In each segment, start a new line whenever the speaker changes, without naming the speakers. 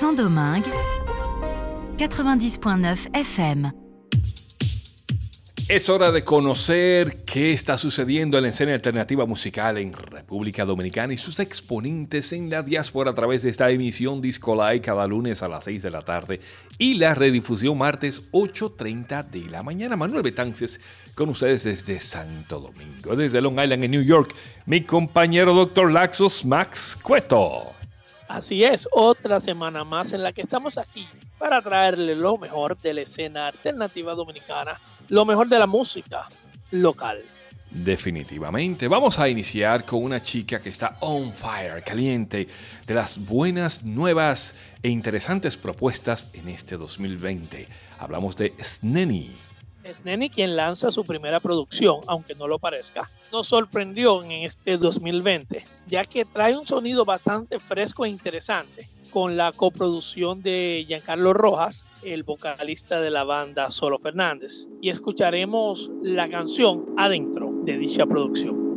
Saint-Domingue, 90.9 FM.
Es hora de conocer qué está sucediendo en la escena alternativa musical en República Dominicana y sus exponentes en la diáspora a través de esta emisión Disco Live cada lunes a las 6 de la tarde y la redifusión martes 8.30 de la mañana. Manuel Betances con ustedes desde Santo Domingo, desde Long Island en New York, mi compañero doctor Laxos Max Cueto.
Así es, otra semana más en la que estamos aquí para traerle lo mejor de la escena alternativa dominicana lo mejor de la música local.
Definitivamente. Vamos a iniciar con una chica que está on fire, caliente, de las buenas, nuevas e interesantes propuestas en este 2020. Hablamos de Sneni.
Sneni, quien lanza su primera producción, aunque no lo parezca, nos sorprendió en este 2020, ya que trae un sonido bastante fresco e interesante, con la coproducción de Giancarlo Rojas, el vocalista de la banda Solo Fernández, y escucharemos la canción Adentro de dicha producción.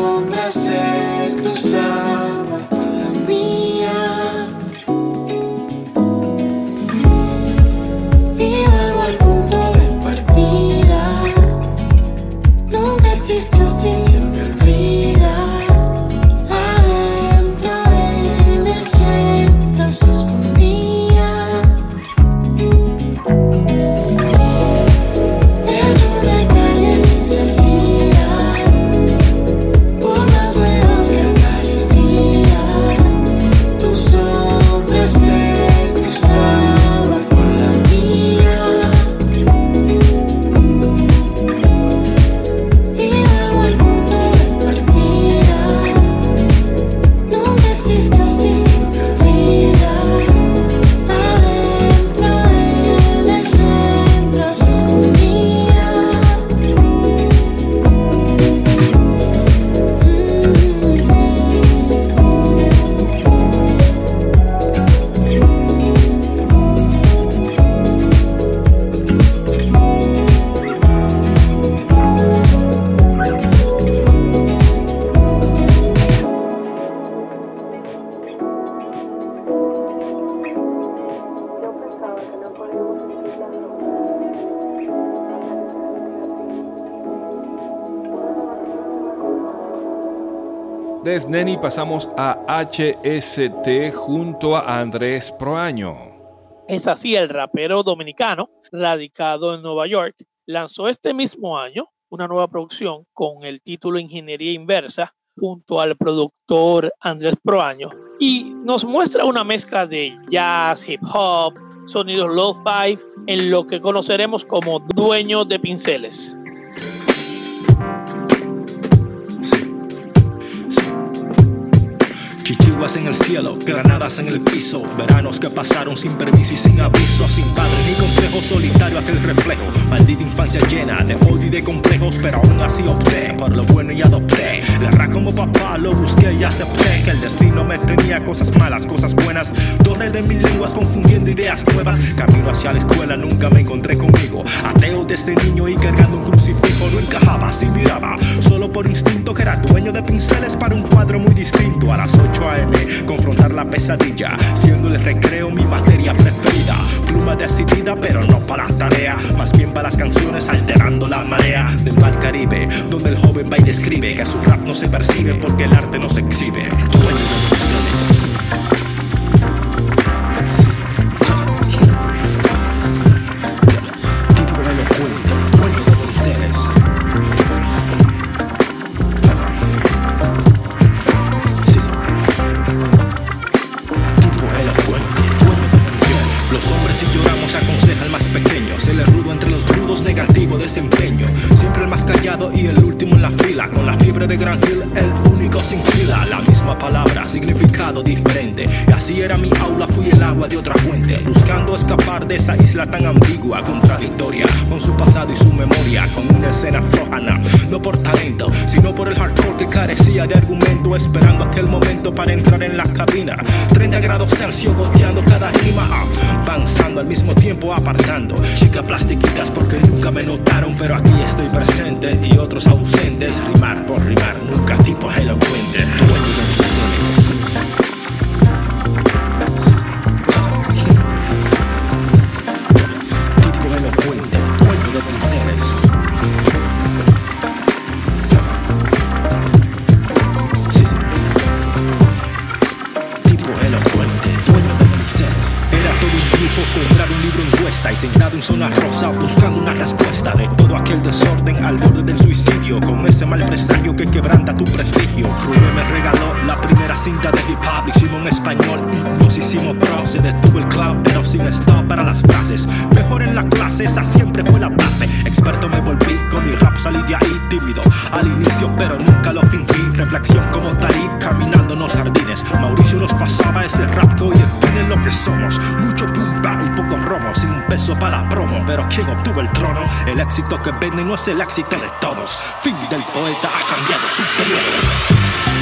sombra e cruzó.
Neni pasamos a HST junto a Andrés Proaño.
Es así, el rapero dominicano, radicado en Nueva York, lanzó este mismo año una nueva producción con el título Ingeniería Inversa junto al productor Andrés Proaño y nos muestra una mezcla de jazz, hip hop, sonidos lo-fi en lo que conoceremos como dueño de pinceles.
En el cielo, granadas en el piso, veranos que pasaron sin permiso y sin aviso, sin padre ni consejo, solitario aquel reflejo, maldita infancia llena de odio y de complejos, pero aún así opté por lo bueno y adopté. La ra como papá lo busqué y acepté que el destino me tenía cosas malas, cosas buenas, torre de mil lenguas confundiendo ideas nuevas, camino hacia la escuela nunca me encontré conmigo, ateo desde niño y cargando un crucifijo no encajaba, así miraba, solo por instinto que era dueño de pinceles para un cuadro muy distinto. A las 8 a.m. Confrontar la pesadilla, siendo el recreo mi materia preferida. Pluma decidida, pero no para la tarea, más bien para las canciones alterando la marea del mar Caribe, donde el joven va y describe que su rap no se percibe porque el arte no se exhibe. Aquel momento para entrar en la cabina. 30 grados Celsius goteando cada rima. Avanzando al mismo tiempo apartando. Chicas plastiquitas porque nunca me notaron. Pero aquí estoy presente éxito que vende no es el éxito de todos. Fin del poeta ha cambiado su periodo.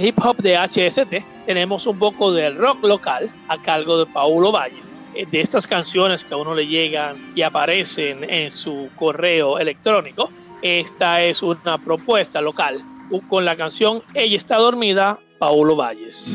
Hip hop de HST tenemos un poco del rock local a cargo de Paulo Valles. Eh, De estas canciones que a uno le llegan y aparecen en su correo electrónico, esta es una propuesta local con la canción Ella está dormida, Paulo Valles.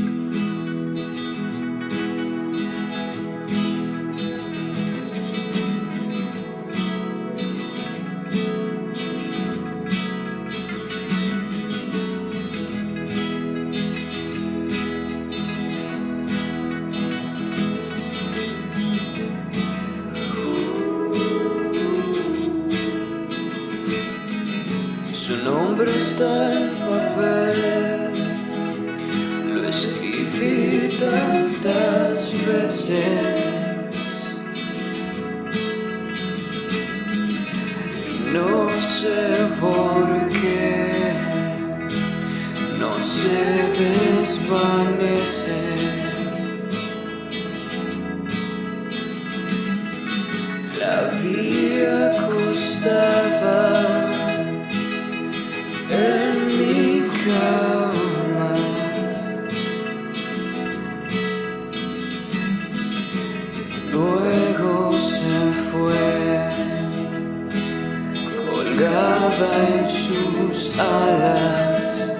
Nada en sus alas.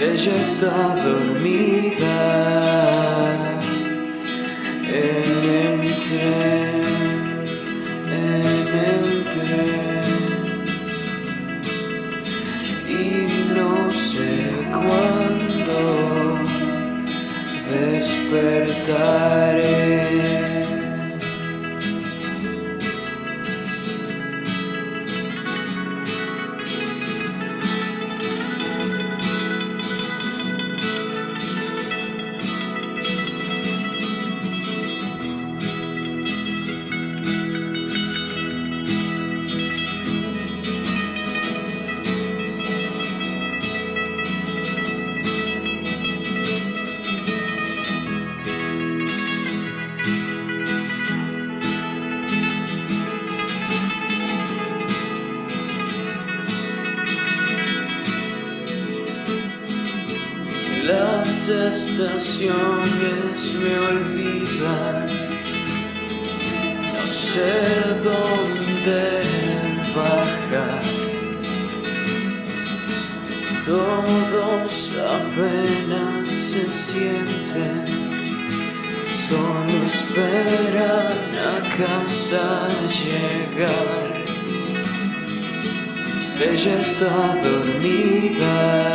Ella está dormida Estaciones me olvidan, no sé dónde bajar. Todos apenas se sienten, solo esperan a casa llegar. Ella está dormida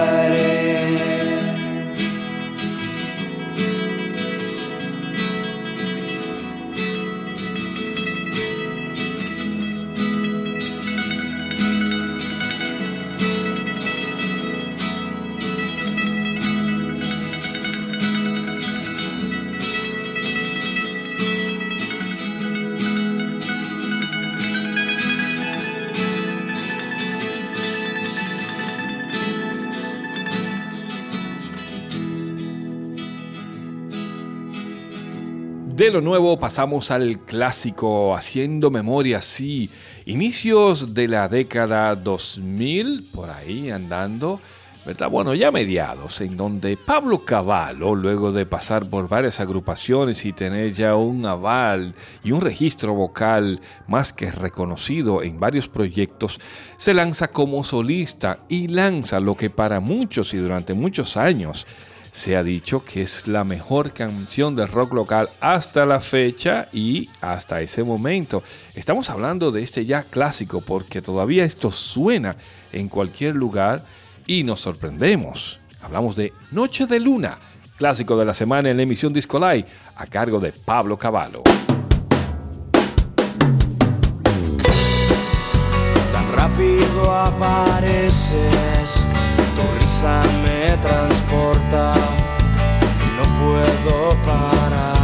De lo nuevo pasamos al clásico, haciendo memoria, sí, inicios de la década 2000, por ahí andando, ¿verdad? Bueno, ya mediados, en donde Pablo Cavallo, luego de pasar por varias agrupaciones y tener ya un aval y un registro vocal más que reconocido en varios proyectos, se lanza como solista y lanza lo que para muchos y durante muchos años se ha dicho que es la mejor canción de rock local hasta la fecha y hasta ese momento. Estamos hablando de este ya clásico porque todavía esto suena en cualquier lugar y nos sorprendemos. Hablamos de Noche de Luna, clásico de la semana en la emisión Disco Live, a cargo de Pablo Cavallo.
Tan rápido apareces, me transporta, no puedo parar.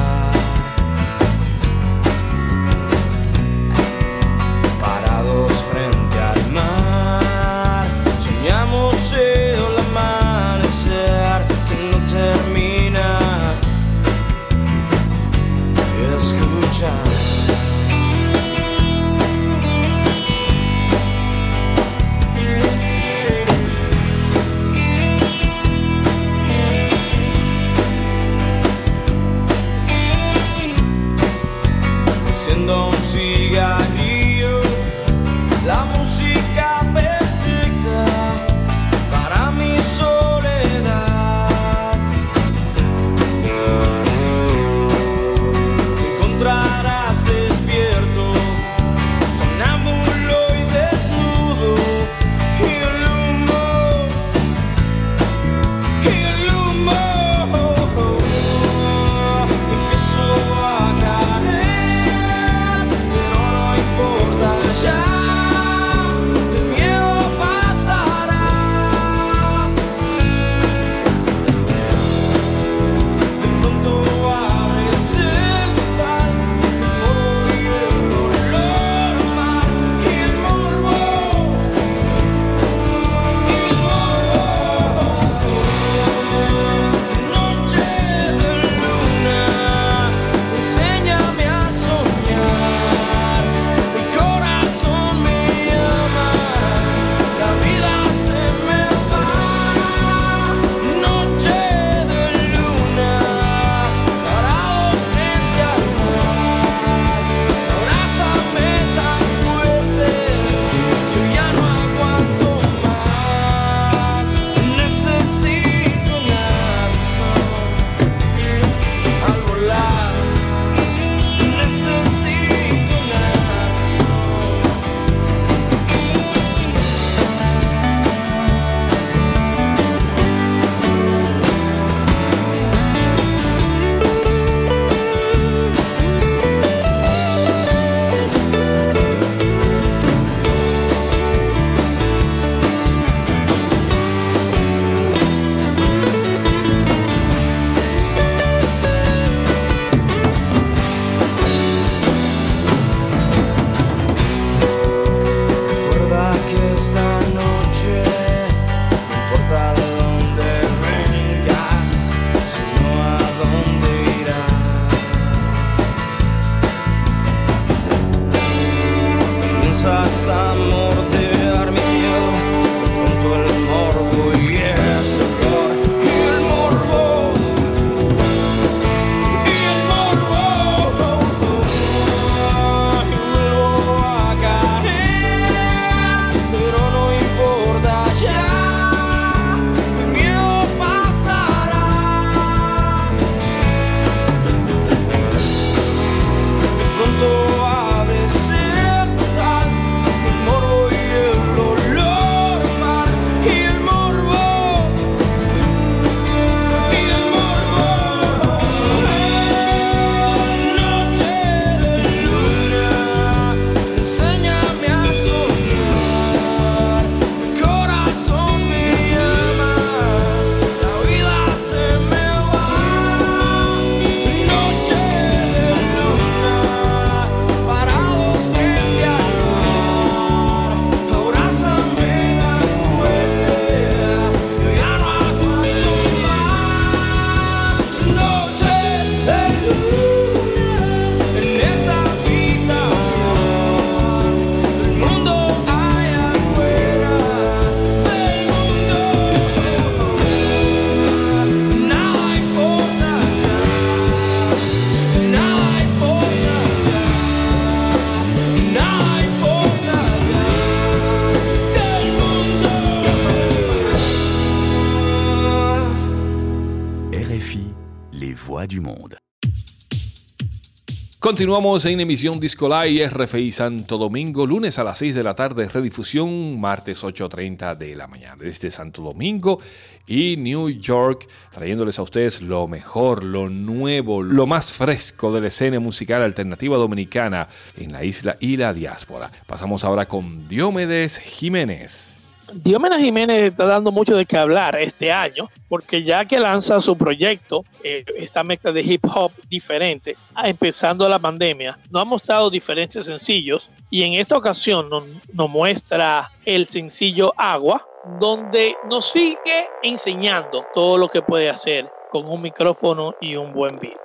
Continuamos en emisión Disco Live RFI Santo Domingo, lunes a las 6 de la tarde, redifusión martes 8.30 de la mañana. Desde Santo Domingo y New York, trayéndoles a ustedes lo mejor, lo nuevo, lo más fresco de la escena musical alternativa dominicana en la isla y la diáspora. Pasamos ahora con Diomedes Jiménez.
Diomedes Jiménez está dando mucho de qué hablar este año, porque ya que lanza su proyecto, eh, esta mezcla de hip hop diferente, empezando la pandemia, nos ha mostrado diferentes sencillos y en esta ocasión nos, muestra el sencillo Agua, donde nos sigue enseñando todo lo que puede hacer con un micrófono y un buen beat.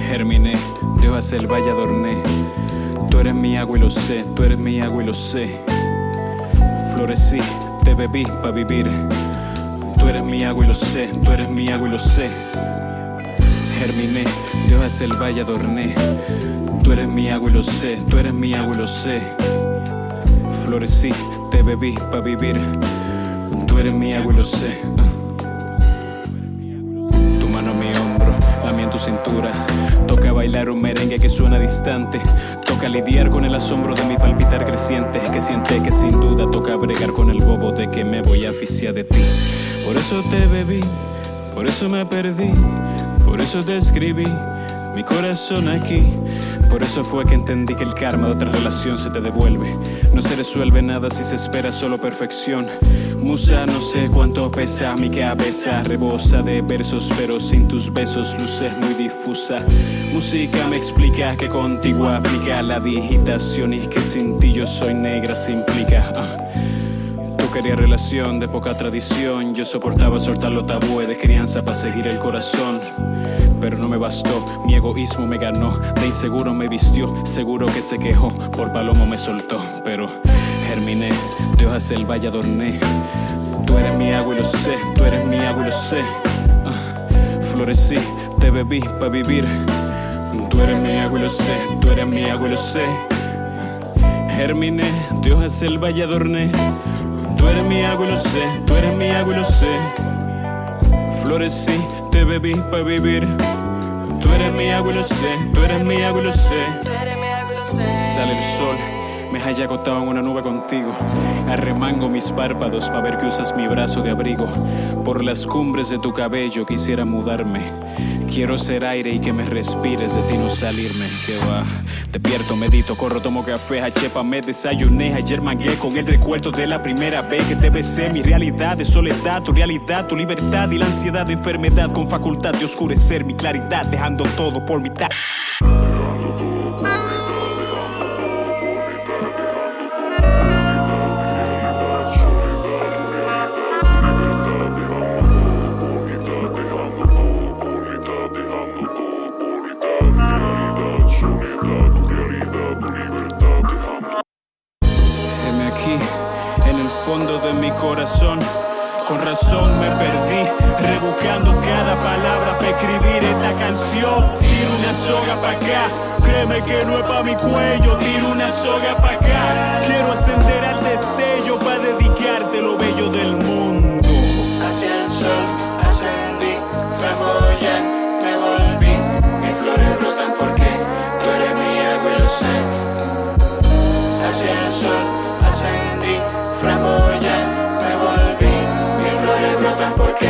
Germiné, Dios hace el valle. Tú eres mi agua y lo sé, tú eres mi agua y lo sé. Florecí, te bebí para vivir. Tú eres mi agua y lo sé, tú eres mi agua y lo sé. Germiné, Dios hace el valle adorné. Tú eres mi agua y lo sé, tú eres mi agua y lo sé. Florecí, te bebí para vivir. Tú eres mi agua y lo sé. Mía en tu cintura. Toca bailar un merengue que suena distante. Toca lidiar con el asombro de mi palpitar creciente. Que siente que sin duda toca bregar con el bobo de que me voy a aficiar de ti. Por eso te bebí, por eso me perdí, por eso te escribí. Mi corazón aquí, por eso fue que entendí que el karma de otra relación se te devuelve. No se resuelve nada si se espera solo perfección. Musa, no sé cuánto pesa mi cabeza, rebosa de versos, pero sin tus besos luces muy difusa. Música me explica que contigo aplica la digitación y que sin ti yo soy negra se implica. Ah. Tú querías relación de poca tradición, yo soportaba soltar los tabúes de crianza para seguir el corazón. Pero no me bastó, mi egoísmo me ganó, de inseguro me vistió, seguro que se quejó, por palomo me soltó, pero germiné, Dios hace el valle adorné. Tú eres mi agua y lo sé, tú eres mi agua y lo sé. Florecí, te bebí para vivir. Tú eres mi agua y lo sé, tú eres mi agua y lo sé. Germiné, Dios hace el valle adorné. Tú eres mi agua y lo sé, tú eres mi agua y lo sé. Florecí, te bebí para vivir. Tú eres mi agua y lo sé, tú eres mi agua y lo sé. Sale el sol, me haya acostado en una nube contigo. Arremango mis párpados para ver que usas mi brazo de abrigo. Por las cumbres de tu cabello quisiera mudarme. Quiero ser aire y que me respires, de ti no salirme. Que va, despierto, medito, corro, tomo café, chepa, me desayuné. Ayer mangué con el recuerdo de la primera vez que te besé. Mi realidad de soledad, tu realidad, tu libertad y la ansiedad de enfermedad con facultad de oscurecer mi claridad, dejando todo por mitad. Corazón. Con razón me perdí, rebuscando cada palabra para escribir esta canción. Tiro una soga para acá, créeme que no es para mi cuello. Tiro una soga para acá, quiero ascender al destello para dedicarte lo bello del mundo.
Hacia el sol ascendí, flamboyant me volví. Mis flores brotan porque tú eres mi agua y lo sé. Hacia el sol ascendí. Mis flores brotan porque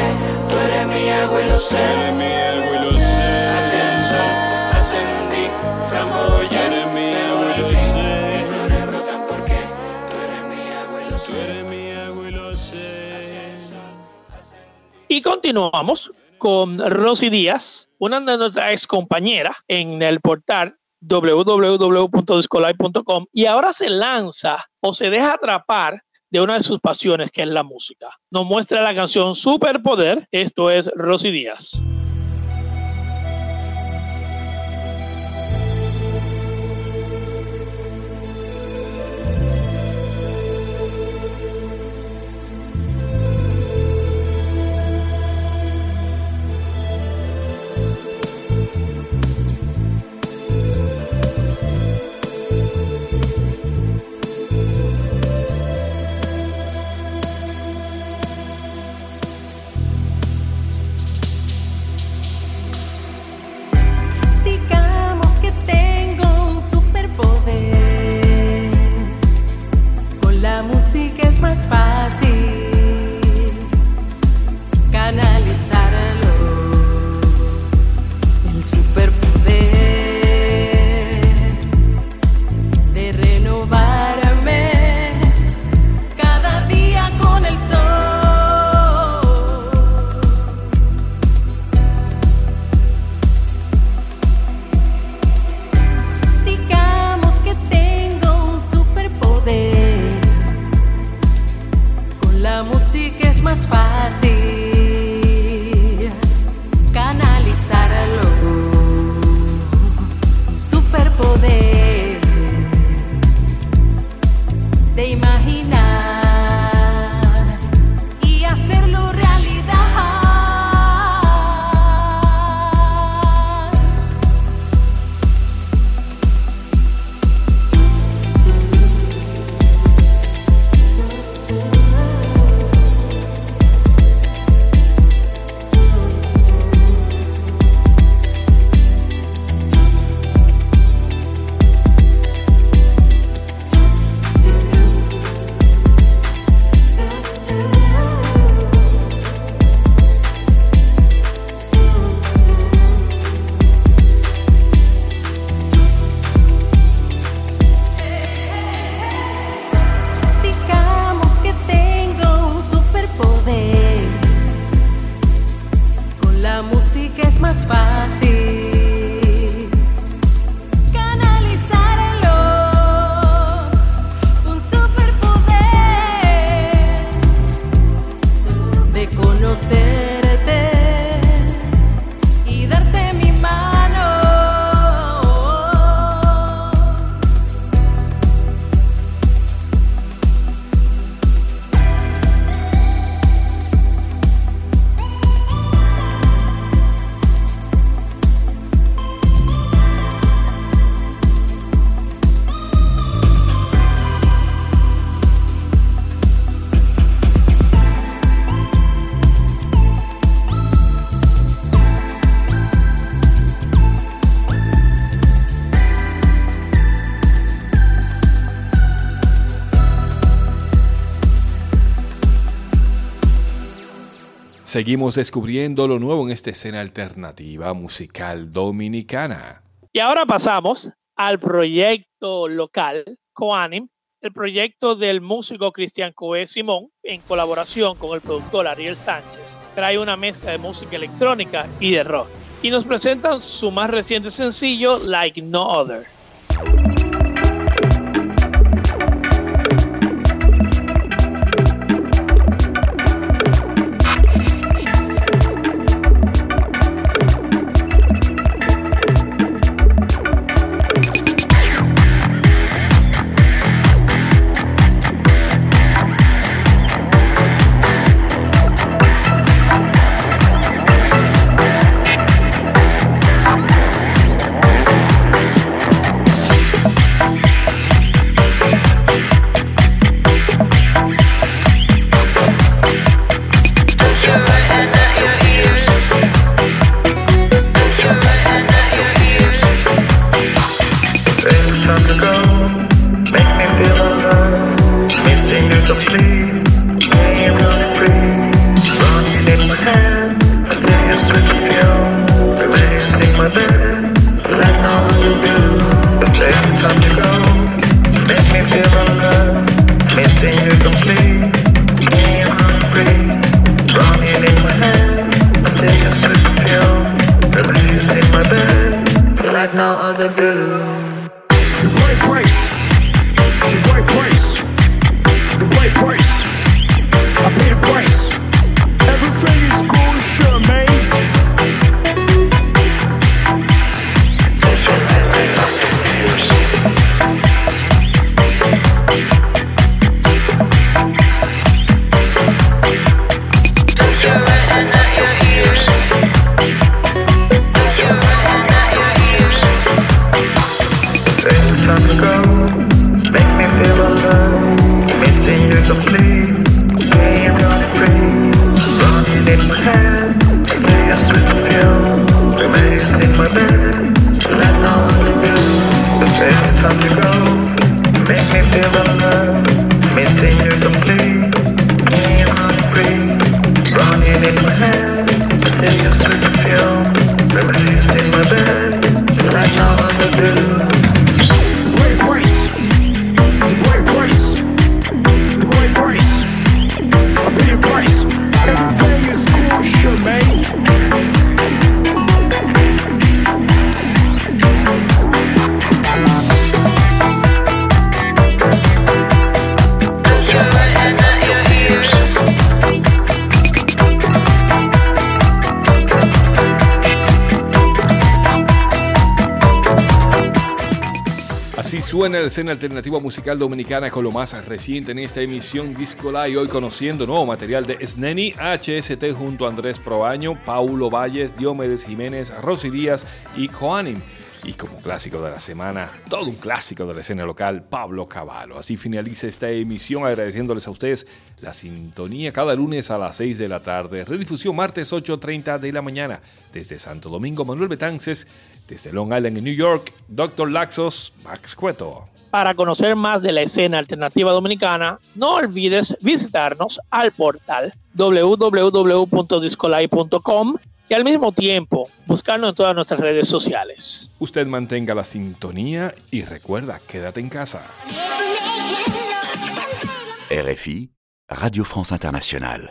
tú eres mi agua y lo sé.
Eres mi agua y lo sé.
Hacia el sol ascendí, flamboyant
Eres mi
me
agua y lo
volví.
sé.
Mis flores brotan porque tú eres mi agua y lo
Tú
sé.
eres mi agua y lo sé.
Y continuamos con Rosy Díaz, una de nuestras ex compañeras en el portal www.discolai.com y ahora se lanza o se deja atrapar de una de sus pasiones que es la música. Nos muestra la canción Superpoder, esto es Rosy Díaz.
que es más fácil.
Seguimos descubriendo lo nuevo en esta escena alternativa musical dominicana.
Y ahora pasamos al proyecto local Coanim, el proyecto del músico Cristian Coe Simón en colaboración con el productor Ariel Sánchez. Trae una mezcla de música electrónica y de rock. Y nos presentan su más reciente sencillo, Like No Other.
something
suena la escena alternativa musical dominicana con lo más reciente en esta emisión Disco Live. Hoy conociendo nuevo material de Sneni, HST junto a Andrés Proaño, Paulo Valles, Diomedes Jiménez, Rosy Díaz y Coanim. Y como clásico de la semana, todo un clásico de la escena local, Pablo Cavallo. Así finaliza esta emisión agradeciéndoles a ustedes la sintonía cada lunes a las 6 de la tarde. Redifusión martes 8.30 de la mañana. Desde Santo Domingo, Manuel Betances. Desde Long Island en New York, Dr. Laxos, Max Cueto.
Para conocer más de la escena alternativa dominicana, no olvides visitarnos al portal www.discolay.com y al mismo tiempo buscarnos en todas nuestras redes sociales.
Usted mantenga la sintonía y recuerda, quédate en casa.
RFI, Radio France Internationale.